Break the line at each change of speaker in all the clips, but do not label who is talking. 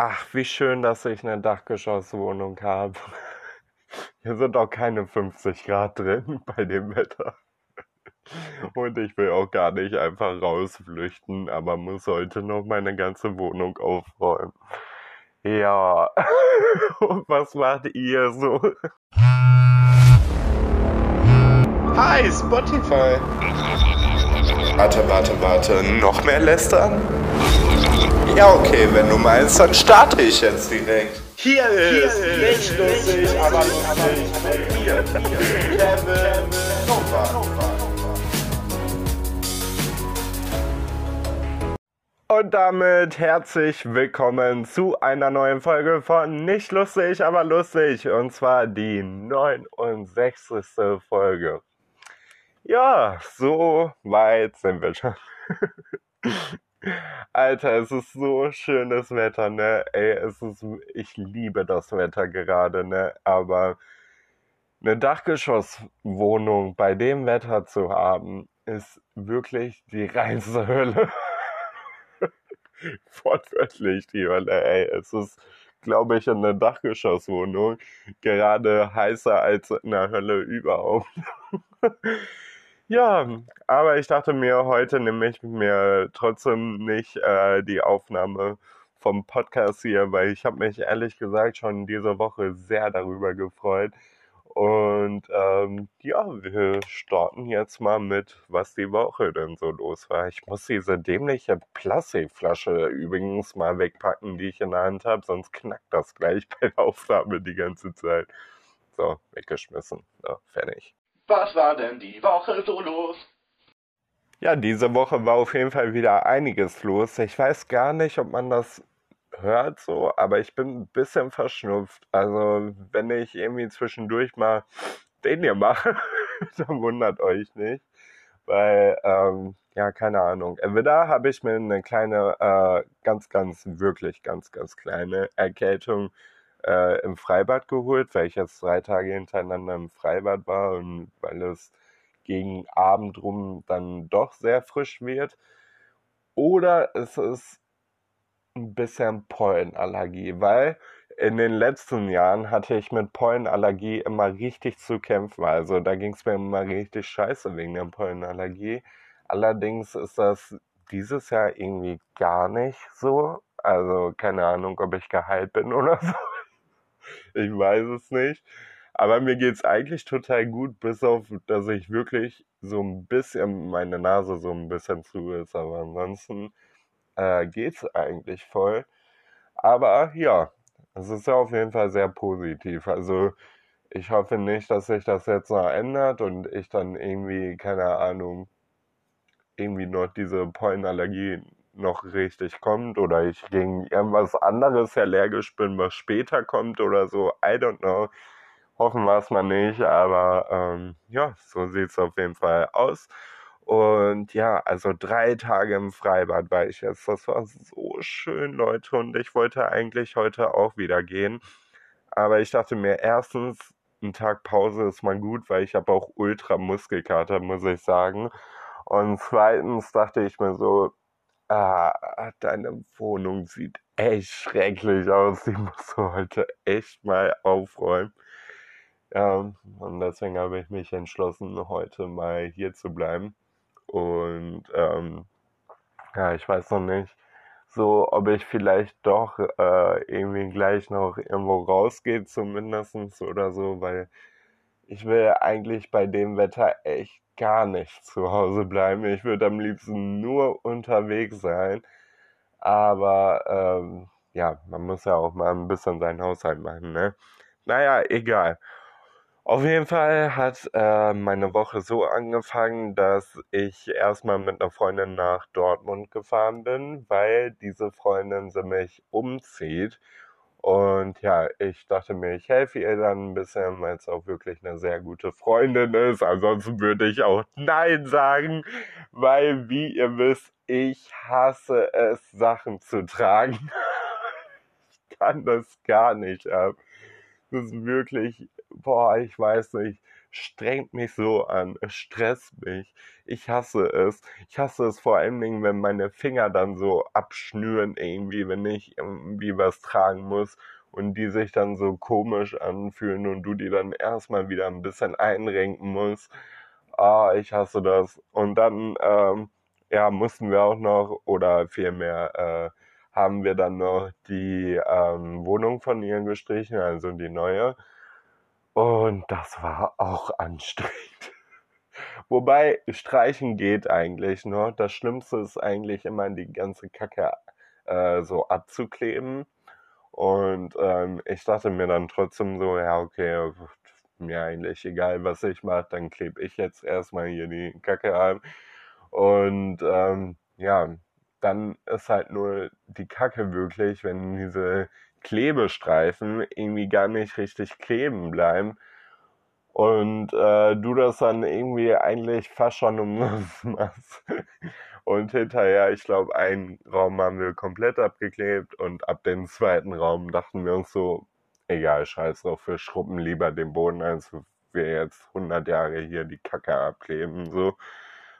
Ach, wie schön, dass ich eine Dachgeschosswohnung habe. Hier sind auch keine 50 Grad drin bei dem Wetter. Und ich will auch gar nicht einfach rausflüchten, aber muss heute noch meine ganze Wohnung aufräumen. Ja, und was macht ihr so?
Hi, Spotify. Warte, warte, warte. Noch mehr lästern? Ja, okay, wenn du meinst, dann starte ich jetzt direkt. Hier ist, Hier ist nicht lustig, aber lustig mir, Kevin
Und damit herzlich willkommen zu einer neuen Folge von Nicht lustig, aber lustig. Und zwar die 69. Folge. Ja, so weit sind wir schon. Alter, es ist so schönes Wetter, ne? Ey, es ist, ich liebe das Wetter gerade, ne? Aber eine Dachgeschosswohnung bei dem Wetter zu haben, ist wirklich die reinste Hölle. Wortwörtlich die Hölle, ey. Es ist, glaube ich, in der Dachgeschosswohnung gerade heißer als in der Hölle überhaupt. Ja, aber ich dachte mir, heute nehme ich mir trotzdem nicht äh, die Aufnahme vom Podcast hier, weil ich habe mich ehrlich gesagt schon diese Woche sehr darüber gefreut. Und ähm, ja, wir starten jetzt mal mit, was die Woche denn so los war. Ich muss diese dämliche Plastikflasche übrigens mal wegpacken, die ich in der Hand habe, sonst knackt das gleich bei der Aufnahme die ganze Zeit. So, weggeschmissen. So, fertig.
Was war denn die Woche so los?
Ja, diese Woche war auf jeden Fall wieder einiges los. Ich weiß gar nicht, ob man das hört so, aber ich bin ein bisschen verschnupft. Also, wenn ich irgendwie zwischendurch mal den hier mache, dann wundert euch nicht. Weil, ähm, ja, keine Ahnung. Entweder habe ich mir eine kleine, äh, ganz, ganz, wirklich ganz, ganz kleine Erkältung äh, im Freibad geholt, weil ich jetzt drei Tage hintereinander im Freibad war und weil es gegen Abend rum dann doch sehr frisch wird. Oder es ist ein bisschen Pollenallergie, weil in den letzten Jahren hatte ich mit Pollenallergie immer richtig zu kämpfen. Also da ging es mir immer richtig scheiße wegen der Pollenallergie. Allerdings ist das dieses Jahr irgendwie gar nicht so. Also keine Ahnung, ob ich geheilt bin oder so. Ich weiß es nicht. Aber mir geht es eigentlich total gut, bis auf, dass ich wirklich so ein bisschen, meine Nase so ein bisschen zu ist. Aber ansonsten äh, es eigentlich voll. Aber ja, es ist ja auf jeden Fall sehr positiv. Also ich hoffe nicht, dass sich das jetzt noch ändert und ich dann irgendwie, keine Ahnung, irgendwie noch diese Pollenallergie noch richtig kommt oder ich gegen irgendwas anderes allergisch bin, was später kommt oder so. I don't know. Hoffen wir es mal nicht, aber ähm, ja, so sieht es auf jeden Fall aus. Und ja, also drei Tage im Freibad war ich jetzt. Das war so schön, Leute. Und ich wollte eigentlich heute auch wieder gehen. Aber ich dachte mir, erstens, ein Tag Pause ist mal gut, weil ich habe auch ultra Muskelkater, muss ich sagen. Und zweitens dachte ich mir so, Ah, deine Wohnung sieht echt schrecklich aus. Die musst du heute echt mal aufräumen. Ja, und deswegen habe ich mich entschlossen, heute mal hier zu bleiben. Und ähm, ja, ich weiß noch nicht, so ob ich vielleicht doch äh, irgendwie gleich noch irgendwo rausgehe, zumindest oder so, weil ich will eigentlich bei dem Wetter echt gar nicht zu Hause bleiben. Ich würde am liebsten nur unterwegs sein. Aber ähm, ja, man muss ja auch mal ein bisschen seinen Haushalt machen, ne? Naja, egal. Auf jeden Fall hat äh, meine Woche so angefangen, dass ich erstmal mit einer Freundin nach Dortmund gefahren bin, weil diese Freundin sie mich umzieht und ja, ich dachte mir, ich helfe ihr dann ein bisschen, weil es auch wirklich eine sehr gute Freundin ist. Ansonsten würde ich auch Nein sagen, weil, wie ihr wisst, ich hasse es, Sachen zu tragen. ich kann das gar nicht ab. Das ist wirklich, boah, ich weiß nicht. strengt mich so an, es stresst mich. Ich hasse es. Ich hasse es vor allen Dingen, wenn meine Finger dann so abschnüren irgendwie, wenn ich irgendwie was tragen muss und die sich dann so komisch anfühlen und du die dann erstmal wieder ein bisschen einrenken musst. Ah, ich hasse das. Und dann, ähm, ja, mussten wir auch noch, oder vielmehr, äh, haben wir dann noch die ähm, Wohnung von ihr gestrichen, also die neue. Und das war auch anstrengend. Wobei streichen geht eigentlich noch. Das Schlimmste ist eigentlich immer die ganze Kacke äh, so abzukleben. Und ähm, ich dachte mir dann trotzdem so, ja, okay, mir eigentlich egal, was ich mache, dann klebe ich jetzt erstmal hier die Kacke an. Und ähm, ja, dann ist halt nur die Kacke wirklich, wenn diese Klebestreifen irgendwie gar nicht richtig kleben bleiben und äh, du das dann irgendwie eigentlich fast schon machst. Und hinterher, ich glaube, einen Raum haben wir komplett abgeklebt und ab dem zweiten Raum dachten wir uns so, egal, scheiß drauf, wir schruppen lieber den Boden, als wir jetzt 100 Jahre hier die Kacke abkleben, so.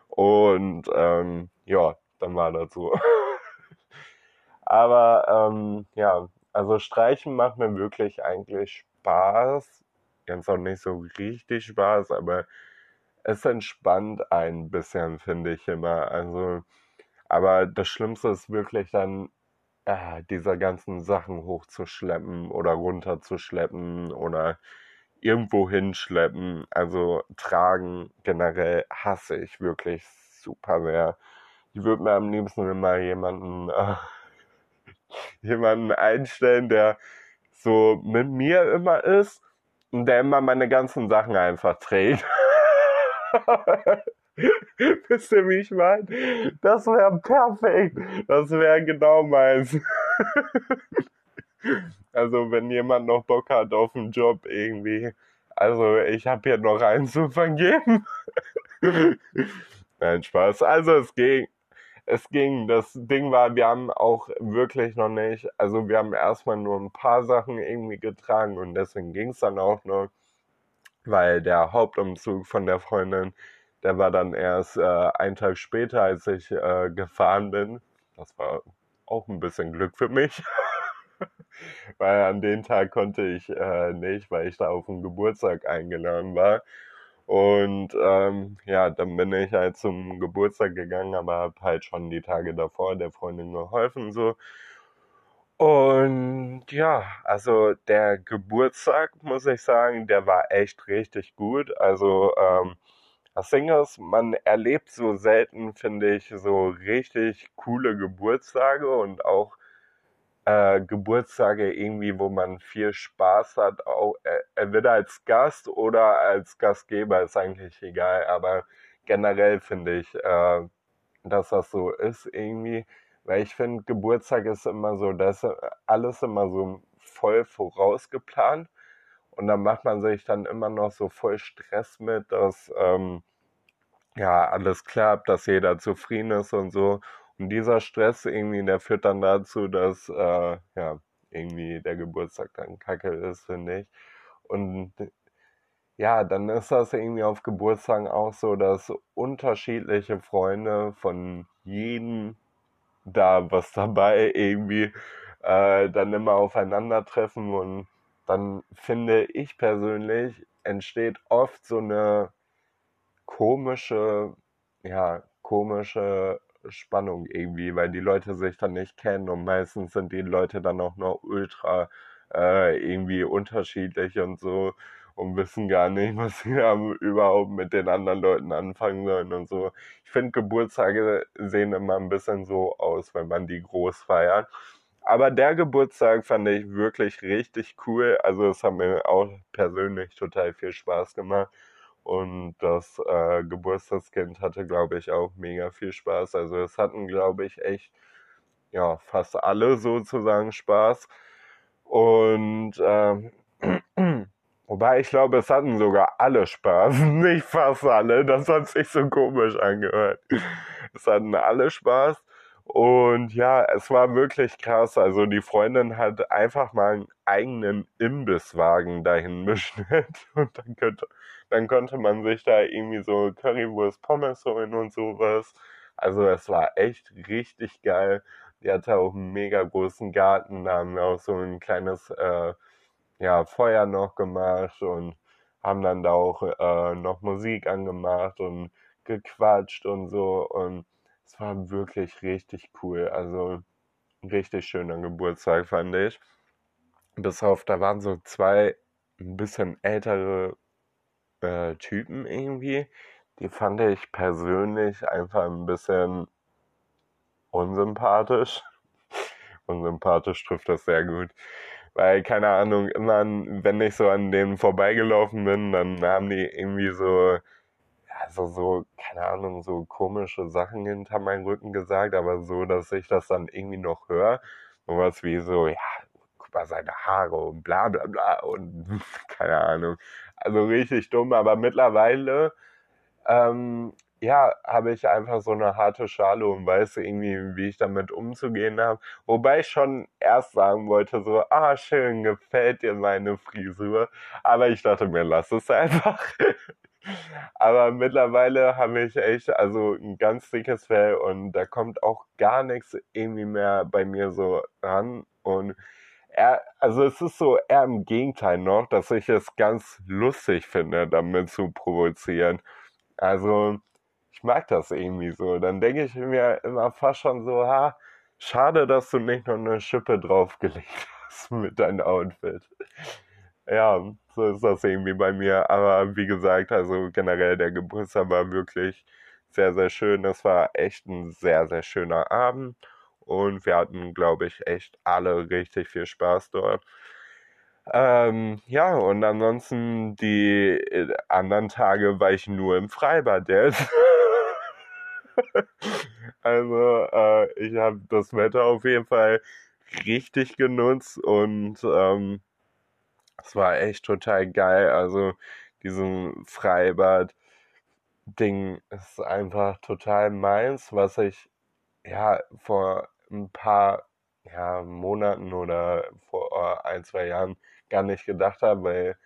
Und ähm, ja, dann war das so. Aber ähm, ja, also Streichen macht mir wirklich eigentlich Spaß. Jetzt auch nicht so richtig Spaß, aber es entspannt ein bisschen, finde ich immer. Also, aber das Schlimmste ist wirklich dann, äh, diese ganzen Sachen hochzuschleppen oder runterzuschleppen oder irgendwo hinschleppen. Also tragen generell hasse ich wirklich super sehr. Ich würde mir am liebsten immer jemanden, äh, jemanden einstellen, der so mit mir immer ist der immer meine ganzen Sachen einfach trägt. Wisst ihr, wie ich meine? Das wäre perfekt. Das wäre genau meins. also, wenn jemand noch Bock hat auf einen Job irgendwie. Also, ich habe hier noch einen zu vergeben. Nein, Spaß. Also, es ging es ging. Das Ding war, wir haben auch wirklich noch nicht, also wir haben erstmal nur ein paar Sachen irgendwie getragen und deswegen ging es dann auch noch, weil der Hauptumzug von der Freundin, der war dann erst äh, einen Tag später, als ich äh, gefahren bin. Das war auch ein bisschen Glück für mich. weil an dem Tag konnte ich äh, nicht, weil ich da auf den Geburtstag eingeladen war. Und ähm, ja, dann bin ich halt zum Geburtstag gegangen, aber habe halt schon die Tage davor der Freundin geholfen so. Und ja, also der Geburtstag, muss ich sagen, der war echt richtig gut. Also ähm, das Ding ist, man erlebt so selten, finde ich, so richtig coole Geburtstage und auch äh, Geburtstage irgendwie, wo man viel Spaß hat, auch äh, entweder als Gast oder als Gastgeber, ist eigentlich egal, aber generell finde ich, äh, dass das so ist irgendwie, weil ich finde, Geburtstag ist immer so, dass alles immer so voll vorausgeplant und dann macht man sich dann immer noch so voll Stress mit, dass ähm, ja alles klappt, dass jeder zufrieden ist und so und dieser Stress irgendwie, der führt dann dazu, dass äh, ja, irgendwie der Geburtstag dann kacke ist, finde ich. Und ja, dann ist das irgendwie auf Geburtstagen auch so, dass unterschiedliche Freunde von jedem da was dabei irgendwie äh, dann immer aufeinandertreffen und dann finde ich persönlich entsteht oft so eine komische, ja, komische Spannung irgendwie, weil die Leute sich dann nicht kennen und meistens sind die Leute dann auch noch ultra äh, irgendwie unterschiedlich und so und wissen gar nicht, was sie überhaupt mit den anderen Leuten anfangen sollen und so. Ich finde, Geburtstage sehen immer ein bisschen so aus, wenn man die groß feiert. Aber der Geburtstag fand ich wirklich richtig cool. Also es hat mir auch persönlich total viel Spaß gemacht. Und das äh, Geburtstagskind hatte, glaube ich, auch mega viel Spaß. Also es hatten, glaube ich, echt, ja, fast alle sozusagen Spaß. Und äh, wobei ich glaube, es hatten sogar alle Spaß, nicht fast alle. Das hat sich so komisch angehört. Es hatten alle Spaß. Und ja, es war wirklich krass. Also die Freundin hat einfach mal einen eigenen Imbisswagen dahin bestellt und dann könnte, dann konnte man sich da irgendwie so Currywurst, Pommes holen und sowas. Also es war echt richtig geil. Die hatte auch einen mega großen Garten, da haben wir auch so ein kleines äh, ja, Feuer noch gemacht und haben dann da auch äh, noch Musik angemacht und gequatscht und so und es war wirklich richtig cool. Also richtig schöner Geburtstag fand ich. Bis auf, da waren so zwei ein bisschen ältere äh, Typen irgendwie. Die fand ich persönlich einfach ein bisschen unsympathisch. unsympathisch trifft das sehr gut. Weil, keine Ahnung, immer, wenn ich so an denen vorbeigelaufen bin, dann haben die irgendwie so, also so, keine Ahnung, so komische Sachen hinter meinen Rücken gesagt, aber so, dass ich das dann irgendwie noch höre. Sowas wie so, ja, guck mal seine Haare und bla bla bla und keine Ahnung. Also richtig dumm, aber mittlerweile ähm, ja, habe ich einfach so eine harte Schale und weiß irgendwie, wie ich damit umzugehen habe. Wobei ich schon erst sagen wollte, so, ah, schön, gefällt dir meine Frisur. Aber ich dachte mir, lass es einfach. Aber mittlerweile habe ich echt, also ein ganz dickes Fell und da kommt auch gar nichts irgendwie mehr bei mir so ran. Und er, also es ist so eher im Gegenteil noch, dass ich es ganz lustig finde, damit zu provozieren. Also, ich mag das irgendwie so. Dann denke ich mir immer fast schon so, ha, schade, dass du nicht noch eine Schippe draufgelegt hast mit deinem Outfit. Ja, so ist das irgendwie bei mir. Aber wie gesagt, also generell der Geburtstag war wirklich sehr, sehr schön. Das war echt ein sehr, sehr schöner Abend. Und wir hatten, glaube ich, echt alle richtig viel Spaß dort. Ähm, ja, und ansonsten die äh, anderen Tage war ich nur im Freibad jetzt. also äh, ich habe das Wetter auf jeden Fall richtig genutzt und ähm, es war echt total geil. Also diesen Freibad-Ding ist einfach total meins, was ich ja vor ein paar ja, Monaten oder vor ein, zwei Jahren gar nicht gedacht habe, weil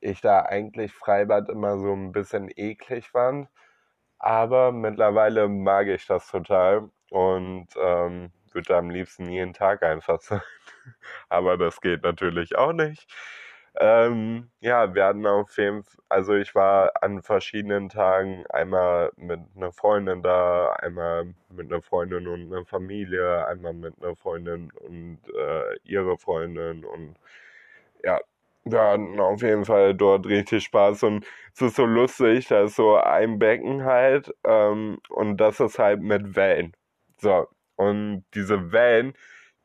ich da eigentlich Freibad immer so ein bisschen eklig fand. Aber mittlerweile mag ich das total und ähm, würde am liebsten jeden Tag einfach sein. Aber das geht natürlich auch nicht. Ähm, ja, wir hatten auf jeden Fall, also ich war an verschiedenen Tagen einmal mit einer Freundin da, einmal mit einer Freundin und einer Familie, einmal mit einer Freundin und äh, ihre Freundin und ja, wir hatten auf jeden Fall dort richtig Spaß und es ist so lustig, da ist so ein Becken halt ähm, und das ist halt mit Wellen. So, und diese Wellen,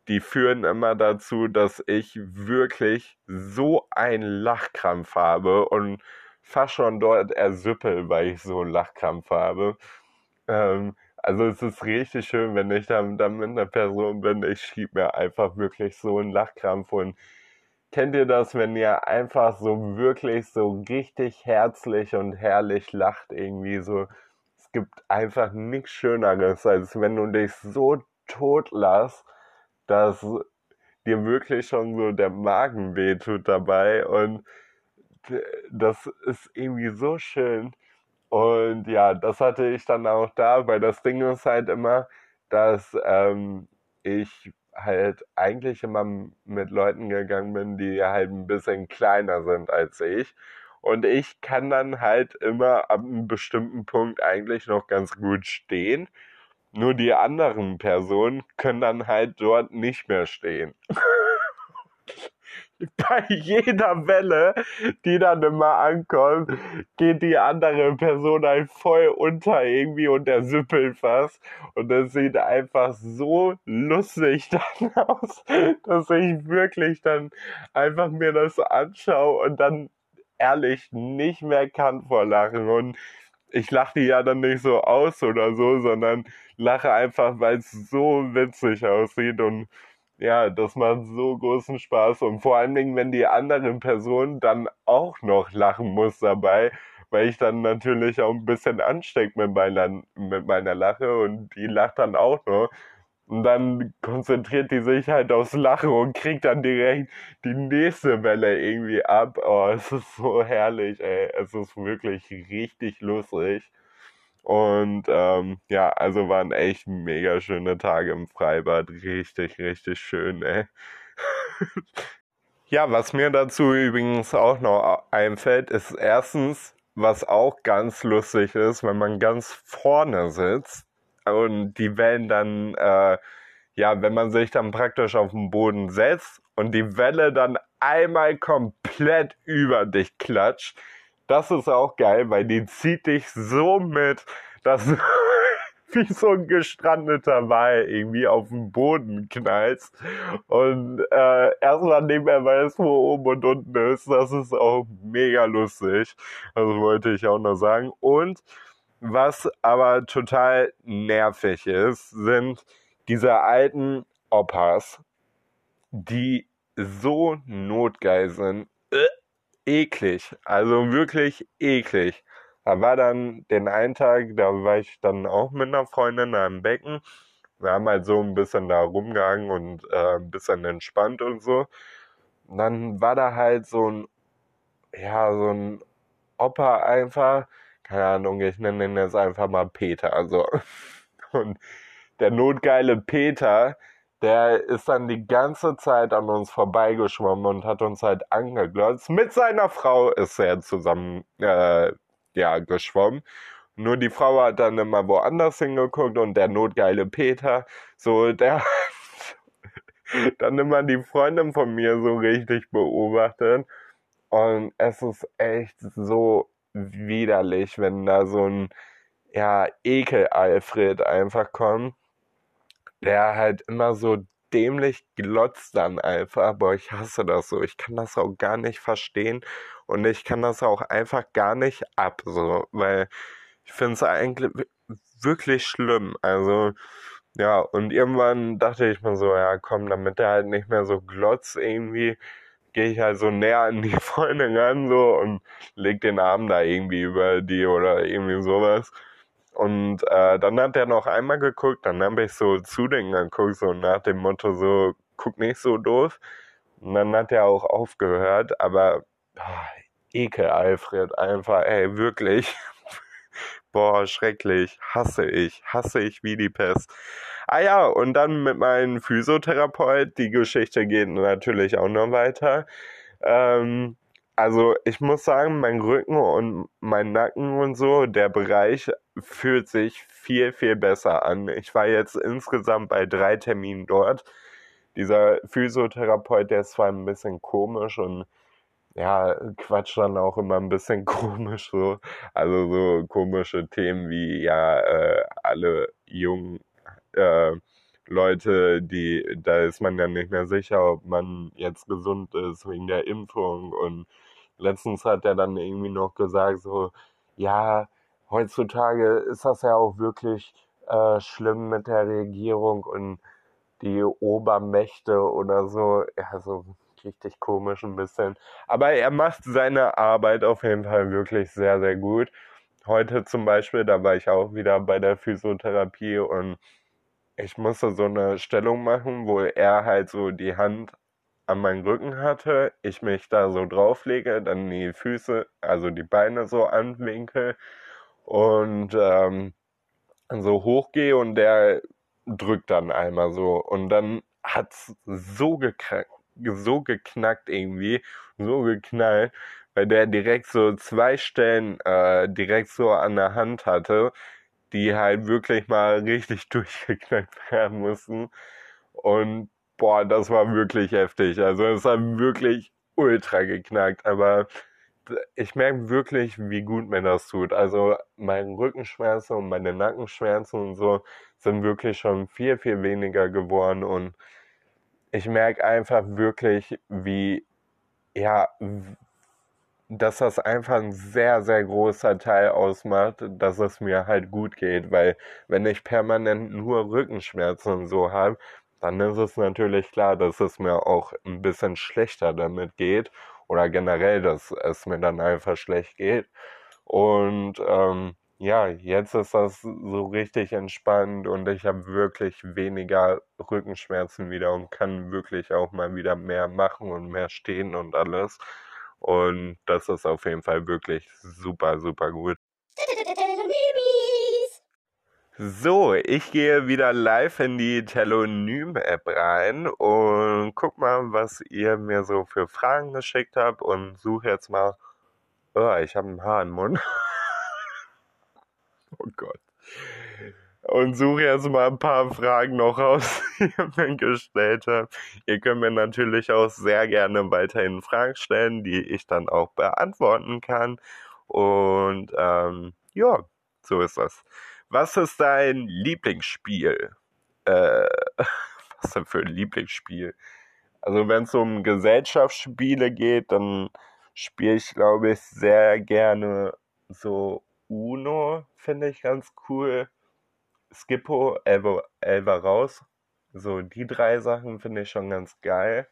die führen immer dazu, dass ich wirklich so einen Lachkrampf habe und fast schon dort ersüppel, weil ich so einen Lachkrampf habe. Ähm, also es ist richtig schön, wenn ich dann, dann mit einer Person bin, ich schieb mir einfach wirklich so einen Lachkrampf und kennt ihr das, wenn ihr einfach so wirklich so richtig herzlich und herrlich lacht irgendwie so? Gibt einfach nichts Schöneres, als wenn du dich so tot lässt, dass dir wirklich schon so der Magen wehtut dabei und das ist irgendwie so schön. Und ja, das hatte ich dann auch da, weil das Ding ist halt immer, dass ähm, ich halt eigentlich immer mit Leuten gegangen bin, die halt ein bisschen kleiner sind als ich. Und ich kann dann halt immer ab einem bestimmten Punkt eigentlich noch ganz gut stehen. Nur die anderen Personen können dann halt dort nicht mehr stehen. bei jeder Welle, die dann immer ankommt, geht die andere Person halt voll unter irgendwie und der süppelt fast. Und das sieht einfach so lustig dann aus, dass ich wirklich dann einfach mir das anschaue und dann ehrlich nicht mehr kann vor Lachen. Und ich lache die ja dann nicht so aus oder so, sondern lache einfach, weil es so witzig aussieht und ja, das macht so großen Spaß und vor allen Dingen, wenn die andere Person dann auch noch lachen muss dabei, weil ich dann natürlich auch ein bisschen anstecke mit meiner, mit meiner Lache und die lacht dann auch noch. Und dann konzentriert die sich halt aufs Lachen und kriegt dann direkt die nächste Welle irgendwie ab. Oh, es ist so herrlich, ey. Es ist wirklich richtig lustig. Und ähm, ja, also waren echt mega schöne Tage im Freibad. Richtig, richtig schön, ey. ja, was mir dazu übrigens auch noch einfällt, ist erstens, was auch ganz lustig ist, wenn man ganz vorne sitzt und die Wellen dann, äh, ja, wenn man sich dann praktisch auf den Boden setzt und die Welle dann einmal komplett über dich klatscht, das ist auch geil, weil die zieht dich so mit, dass du wie so ein gestrandeter Wal irgendwie auf den Boden knallst und äh, erstmal nicht mehr weiß, wo oben und unten ist. Das ist auch mega lustig. Das wollte ich auch noch sagen. Und was aber total nervig ist, sind diese alten Opas, die so notgeil sind. Äh, eklig. Also wirklich eklig. Da war dann den einen Tag, da war ich dann auch mit einer Freundin am Becken. Wir haben halt so ein bisschen da rumgehangen und äh, ein bisschen entspannt und so. Dann war da halt so ein, ja, so ein Opa einfach, keine Ahnung, ich nenne den jetzt einfach mal Peter. Also, und der notgeile Peter, der ist dann die ganze Zeit an uns vorbeigeschwommen und hat uns halt angeglotzt. Mit seiner Frau ist er zusammen äh, ja, geschwommen. Nur die Frau hat dann immer woanders hingeguckt und der notgeile Peter, so, der hat dann immer die Freundin von mir so richtig beobachtet. Und es ist echt so widerlich, wenn da so ein, ja, Ekel-Alfred einfach kommt der halt immer so dämlich glotzt dann einfach. Boah, ich hasse das so. Ich kann das auch gar nicht verstehen und ich kann das auch einfach gar nicht ab, so, weil ich finde es eigentlich wirklich schlimm. Also, ja, und irgendwann dachte ich mir so, ja, komm, damit der halt nicht mehr so glotzt irgendwie, gehe ich halt so näher an die Freundin ran, so, und leg den Arm da irgendwie über die oder irgendwie sowas. Und äh, dann hat er noch einmal geguckt, dann habe ich so zu den geguckt, so nach dem Motto so, guck nicht so doof. Und dann hat er auch aufgehört, aber boah, Ekel, Alfred, einfach, ey, wirklich. Boah, schrecklich, hasse ich, hasse ich wie die Pest. Ah ja, und dann mit meinem Physiotherapeut, die Geschichte geht natürlich auch noch weiter. Ähm, also ich muss sagen, mein Rücken und mein Nacken und so, der Bereich fühlt sich viel, viel besser an. Ich war jetzt insgesamt bei drei Terminen dort. Dieser Physiotherapeut, der ist zwar ein bisschen komisch und ja, quatscht dann auch immer ein bisschen komisch so. Also so komische Themen wie ja, äh, alle jungen äh, Leute, die, da ist man ja nicht mehr sicher, ob man jetzt gesund ist wegen der Impfung und letztens hat er dann irgendwie noch gesagt, so, ja, heutzutage ist das ja auch wirklich äh, schlimm mit der Regierung und die Obermächte oder so. Ja, so richtig komisch ein bisschen. Aber er macht seine Arbeit auf jeden Fall wirklich sehr, sehr gut. Heute zum Beispiel, da war ich auch wieder bei der Physiotherapie und ich musste so eine Stellung machen, wo er halt so die Hand an meinen Rücken hatte, ich mich da so drauflege, dann die Füße, also die Beine so anwinkel und ähm, so hochgehe und der drückt dann einmal so und dann hat's so geknackt, so geknackt irgendwie, so geknallt, weil der direkt so zwei Stellen äh, direkt so an der Hand hatte, die halt wirklich mal richtig durchgeknackt werden mussten und boah, das war wirklich heftig. Also es hat wirklich ultra geknackt, aber ich merke wirklich, wie gut mir das tut. Also meine Rückenschmerzen und meine Nackenschmerzen und so sind wirklich schon viel, viel weniger geworden und ich merke einfach wirklich, wie, ja, dass das einfach ein sehr, sehr großer Teil ausmacht, dass es mir halt gut geht, weil wenn ich permanent nur Rückenschmerzen so habe, dann ist es natürlich klar, dass es mir auch ein bisschen schlechter damit geht oder generell, dass es mir dann einfach schlecht geht. Und ähm, ja, jetzt ist das so richtig entspannt und ich habe wirklich weniger Rückenschmerzen wieder und kann wirklich auch mal wieder mehr machen und mehr stehen und alles. Und das ist auf jeden Fall wirklich super, super gut. So, ich gehe wieder live in die Telonym-App rein und guck mal, was ihr mir so für Fragen geschickt habt und suche jetzt mal. Oh, ich habe ein Haar im Mund. oh Gott. Und suche jetzt mal ein paar Fragen noch raus, die ihr mir gestellt habt. Ihr könnt mir natürlich auch sehr gerne weiterhin Fragen stellen, die ich dann auch beantworten kann. Und ähm, ja, so ist das. Was ist dein Lieblingsspiel? Äh, was denn für ein Lieblingsspiel? Also wenn es um Gesellschaftsspiele geht, dann spiele ich, glaube ich, sehr gerne so Uno, finde ich ganz cool. Skippo, Elva, Elva raus. So, die drei Sachen finde ich schon ganz geil.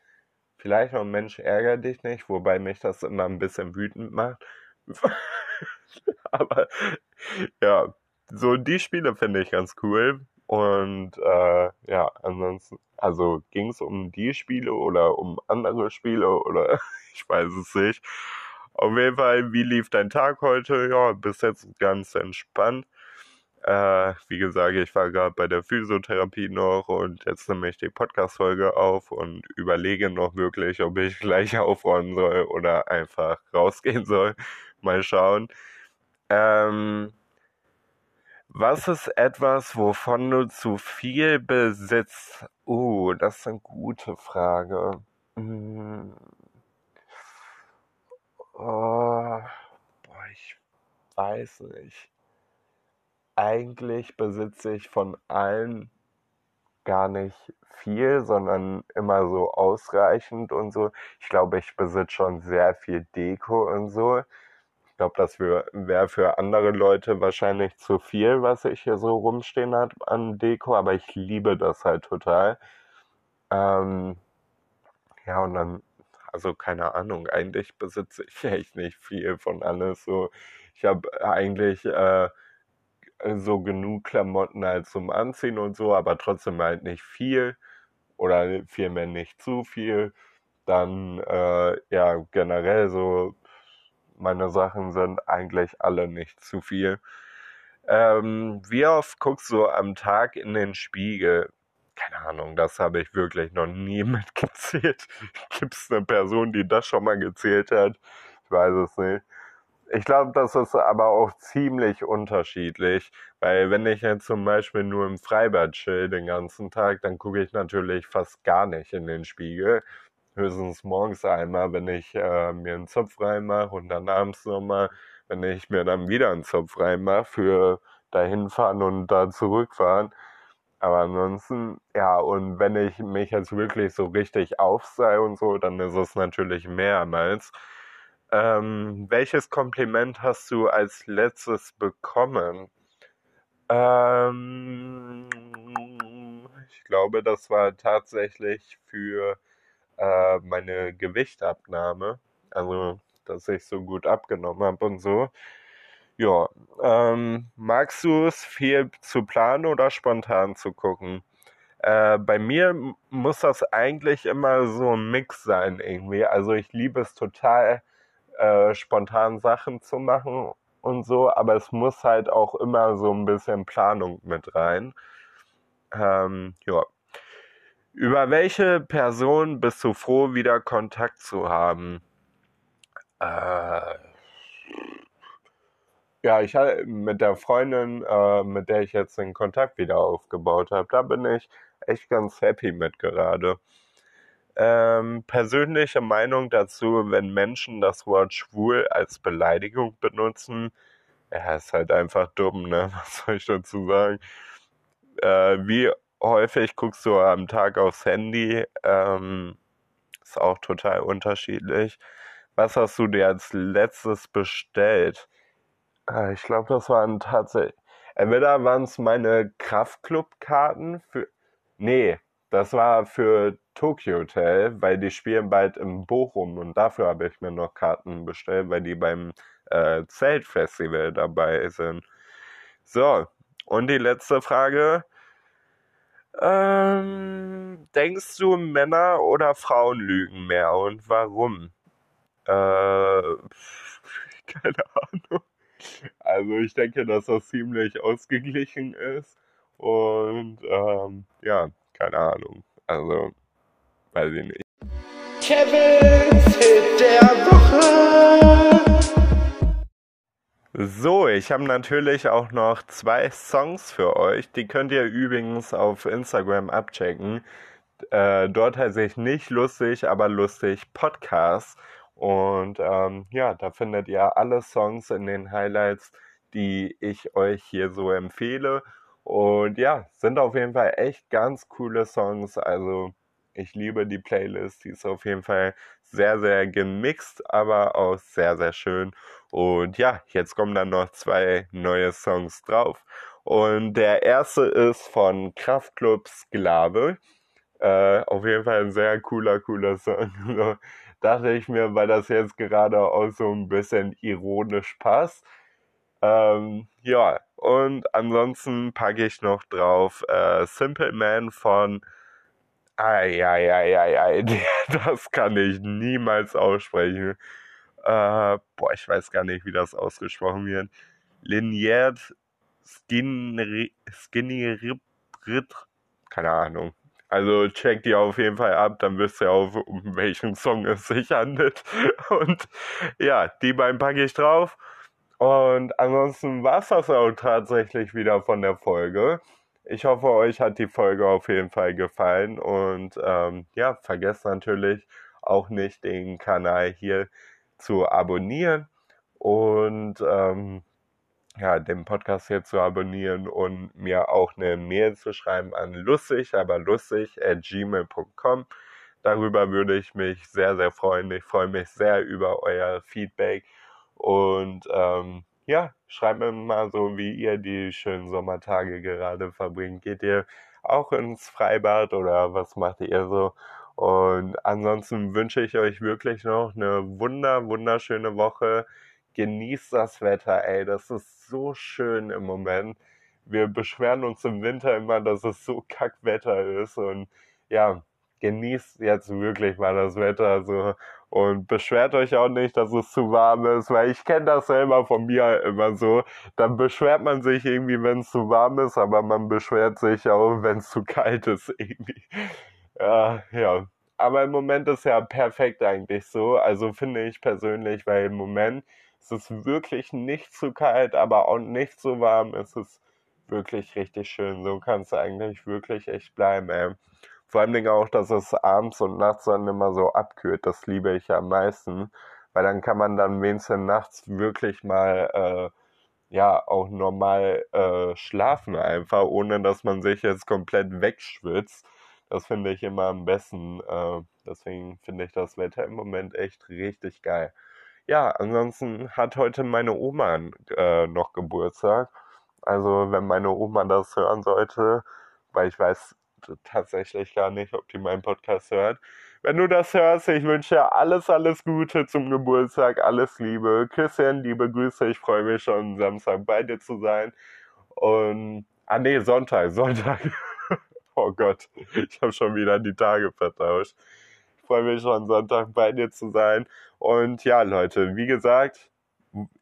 Vielleicht noch Mensch ärger dich nicht, wobei mich das immer ein bisschen wütend macht. Aber ja, so die Spiele finde ich ganz cool. Und äh, ja, ansonsten, also ging es um die Spiele oder um andere Spiele oder ich weiß es nicht. Auf jeden Fall, wie lief dein Tag heute? Ja, bis jetzt ganz entspannt. Äh, wie gesagt, ich war gerade bei der Physiotherapie noch und jetzt nehme ich die Podcast-Folge auf und überlege noch wirklich, ob ich gleich aufräumen soll oder einfach rausgehen soll. Mal schauen. Ähm, was ist etwas, wovon du zu viel besitzt? Uh, das ist eine gute Frage. Hm. Oh, boah, ich weiß nicht. Eigentlich besitze ich von allen gar nicht viel, sondern immer so ausreichend und so. Ich glaube, ich besitze schon sehr viel Deko und so glaube, das wäre für andere Leute wahrscheinlich zu viel, was ich hier so rumstehen habe an Deko, aber ich liebe das halt total. Ähm, ja, und dann, also keine Ahnung, eigentlich besitze ich echt nicht viel von alles. So, ich habe eigentlich äh, so genug Klamotten halt zum Anziehen und so, aber trotzdem halt nicht viel oder vielmehr nicht zu viel. Dann äh, ja generell so meine Sachen sind eigentlich alle nicht zu viel. Ähm, wie oft guckst du am Tag in den Spiegel? Keine Ahnung, das habe ich wirklich noch nie mitgezählt. Gibt es eine Person, die das schon mal gezählt hat? Ich weiß es nicht. Ich glaube, das ist aber auch ziemlich unterschiedlich, weil wenn ich jetzt zum Beispiel nur im Freibad chill den ganzen Tag, dann gucke ich natürlich fast gar nicht in den Spiegel, höchstens morgens einmal, wenn ich äh, mir einen Zopf reinmache und dann abends nochmal, wenn ich mir dann wieder einen Zopf reinmache für dahin fahren und da zurückfahren. Aber ansonsten, ja, und wenn ich mich jetzt wirklich so richtig aufsei und so, dann ist es natürlich mehrmals. Ähm, welches Kompliment hast du als letztes bekommen? Ähm, ich glaube, das war tatsächlich für äh, meine Gewichtabnahme. Also, dass ich so gut abgenommen habe und so. Ja, ähm, magst du es viel zu planen oder spontan zu gucken? Äh, bei mir muss das eigentlich immer so ein Mix sein irgendwie. Also ich liebe es total, äh, spontan Sachen zu machen und so, aber es muss halt auch immer so ein bisschen Planung mit rein. Ähm, ja. Über welche Person bist du froh, wieder Kontakt zu haben? Äh, ja, ich hatte mit der Freundin, äh, mit der ich jetzt den Kontakt wieder aufgebaut habe, da bin ich echt ganz happy mit gerade. Ähm, persönliche Meinung dazu, wenn Menschen das Wort schwul als Beleidigung benutzen, ja, ist halt einfach dumm, ne? Was soll ich dazu sagen? Äh, wie häufig guckst du am Tag aufs Handy. Ähm, ist auch total unterschiedlich. Was hast du dir als letztes bestellt? Äh, ich glaube, das waren tatsächlich. Entweder waren es meine Kraftclub-Karten für. Nee, das war für Tokyo Hotel, weil die spielen bald im Bochum und dafür habe ich mir noch Karten bestellt, weil die beim äh, Zeltfestival dabei sind. So, und die letzte Frage. Ähm, denkst du, Männer oder Frauen lügen mehr und warum? Äh, keine Ahnung. Also ich denke, dass das ziemlich ausgeglichen ist. Und ähm, ja, keine Ahnung. Also, weiß ich nicht. Kevins Hit der Woche. So, ich habe natürlich auch noch zwei Songs für euch. Die könnt ihr übrigens auf Instagram abchecken. Äh, dort heiße ich nicht lustig, aber lustig Podcast. Und ähm, ja, da findet ihr alle Songs in den Highlights, die ich euch hier so empfehle. Und ja, sind auf jeden Fall echt ganz coole Songs. Also ich liebe die Playlist. Die ist auf jeden Fall sehr, sehr gemixt, aber auch sehr, sehr schön. Und ja, jetzt kommen dann noch zwei neue Songs drauf. Und der erste ist von Kraftklub Sklave. Äh, auf jeden Fall ein sehr cooler, cooler Song. Dachte ich mir, weil das jetzt gerade auch so ein bisschen ironisch passt. Ähm, ja, und ansonsten packe ich noch drauf äh, Simple Man von Eieieiei, das kann ich niemals aussprechen. Äh, boah, ich weiß gar nicht, wie das ausgesprochen wird. Liniert Skinny, Skinny Rip, Rit, keine Ahnung. Also checkt die auf jeden Fall ab, dann wisst ihr auch, um welchen Song es sich handelt. Und ja, die beiden packe ich drauf. Und ansonsten war es das auch tatsächlich wieder von der Folge. Ich hoffe, euch hat die Folge auf jeden Fall gefallen. Und ähm, ja, vergesst natürlich auch nicht, den Kanal hier zu abonnieren und ähm, ja, den Podcast hier zu abonnieren und mir auch eine Mail zu schreiben an lustig, aber lustig at gmail.com. Darüber würde ich mich sehr, sehr freuen. Ich freue mich sehr über euer Feedback und ähm, ja, schreibt mir mal so, wie ihr die schönen Sommertage gerade verbringt. Geht ihr auch ins Freibad oder was macht ihr so? Und ansonsten wünsche ich euch wirklich noch eine wunder, wunderschöne Woche. Genießt das Wetter, ey, das ist so schön im Moment. Wir beschweren uns im Winter immer, dass es so Kackwetter ist und ja, genießt jetzt wirklich mal das Wetter so und beschwert euch auch nicht, dass es zu warm ist, weil ich kenne das selber von mir immer so. Dann beschwert man sich irgendwie, wenn es zu warm ist, aber man beschwert sich auch, wenn es zu kalt ist irgendwie. Ja, ja. Aber im Moment ist ja perfekt eigentlich so. Also finde ich persönlich, weil im Moment ist es wirklich nicht zu kalt, aber auch nicht so warm. Es ist wirklich richtig schön. So kann es eigentlich wirklich echt bleiben, ey. Vor allem auch, dass es abends und nachts dann immer so abkühlt. Das liebe ich am meisten. Weil dann kann man dann wenigstens nachts wirklich mal, äh, ja, auch normal äh, schlafen einfach, ohne dass man sich jetzt komplett wegschwitzt. Das finde ich immer am besten. Äh, deswegen finde ich das Wetter im Moment echt richtig geil. Ja, ansonsten hat heute meine Oma äh, noch Geburtstag. Also wenn meine Oma das hören sollte, weil ich weiß, tatsächlich gar nicht, ob die meinen Podcast hört. Wenn du das hörst, ich wünsche dir alles, alles Gute zum Geburtstag, alles Liebe. Küsschen, liebe Grüße, ich freue mich schon, Samstag bei dir zu sein. Und, ah nee, Sonntag, Sonntag. oh Gott, ich habe schon wieder die Tage vertauscht. Freue mich schon, Sonntag bei dir zu sein. Und ja, Leute, wie gesagt,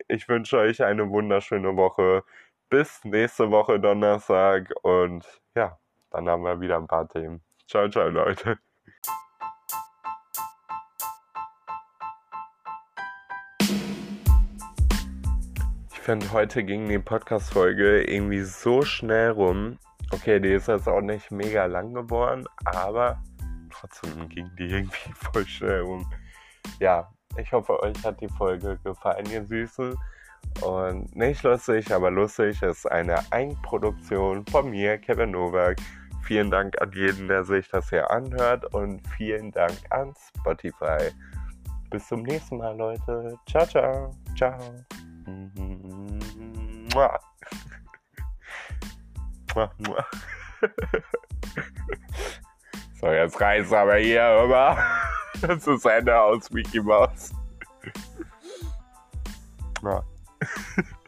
ich wünsche euch eine wunderschöne Woche. Bis nächste Woche Donnerstag und ja, dann haben wir wieder ein paar Themen. Ciao, ciao, Leute. Ich finde, heute ging die Podcast-Folge irgendwie so schnell rum. Okay, die ist jetzt auch nicht mega lang geworden, aber trotzdem ging die irgendwie voll schnell rum. Ja, ich hoffe, euch hat die Folge gefallen, ihr Süßen. Und nicht lustig, aber lustig ist eine Eigenproduktion von mir, Kevin Nowak. Vielen Dank an jeden, der sich das hier anhört und vielen Dank an Spotify. Bis zum nächsten Mal, Leute. Ciao, ciao. Ciao. Mua. Mua, mua. So, jetzt reißt aber hier immer. Das ist eine aus Mickey Mouse. Ja.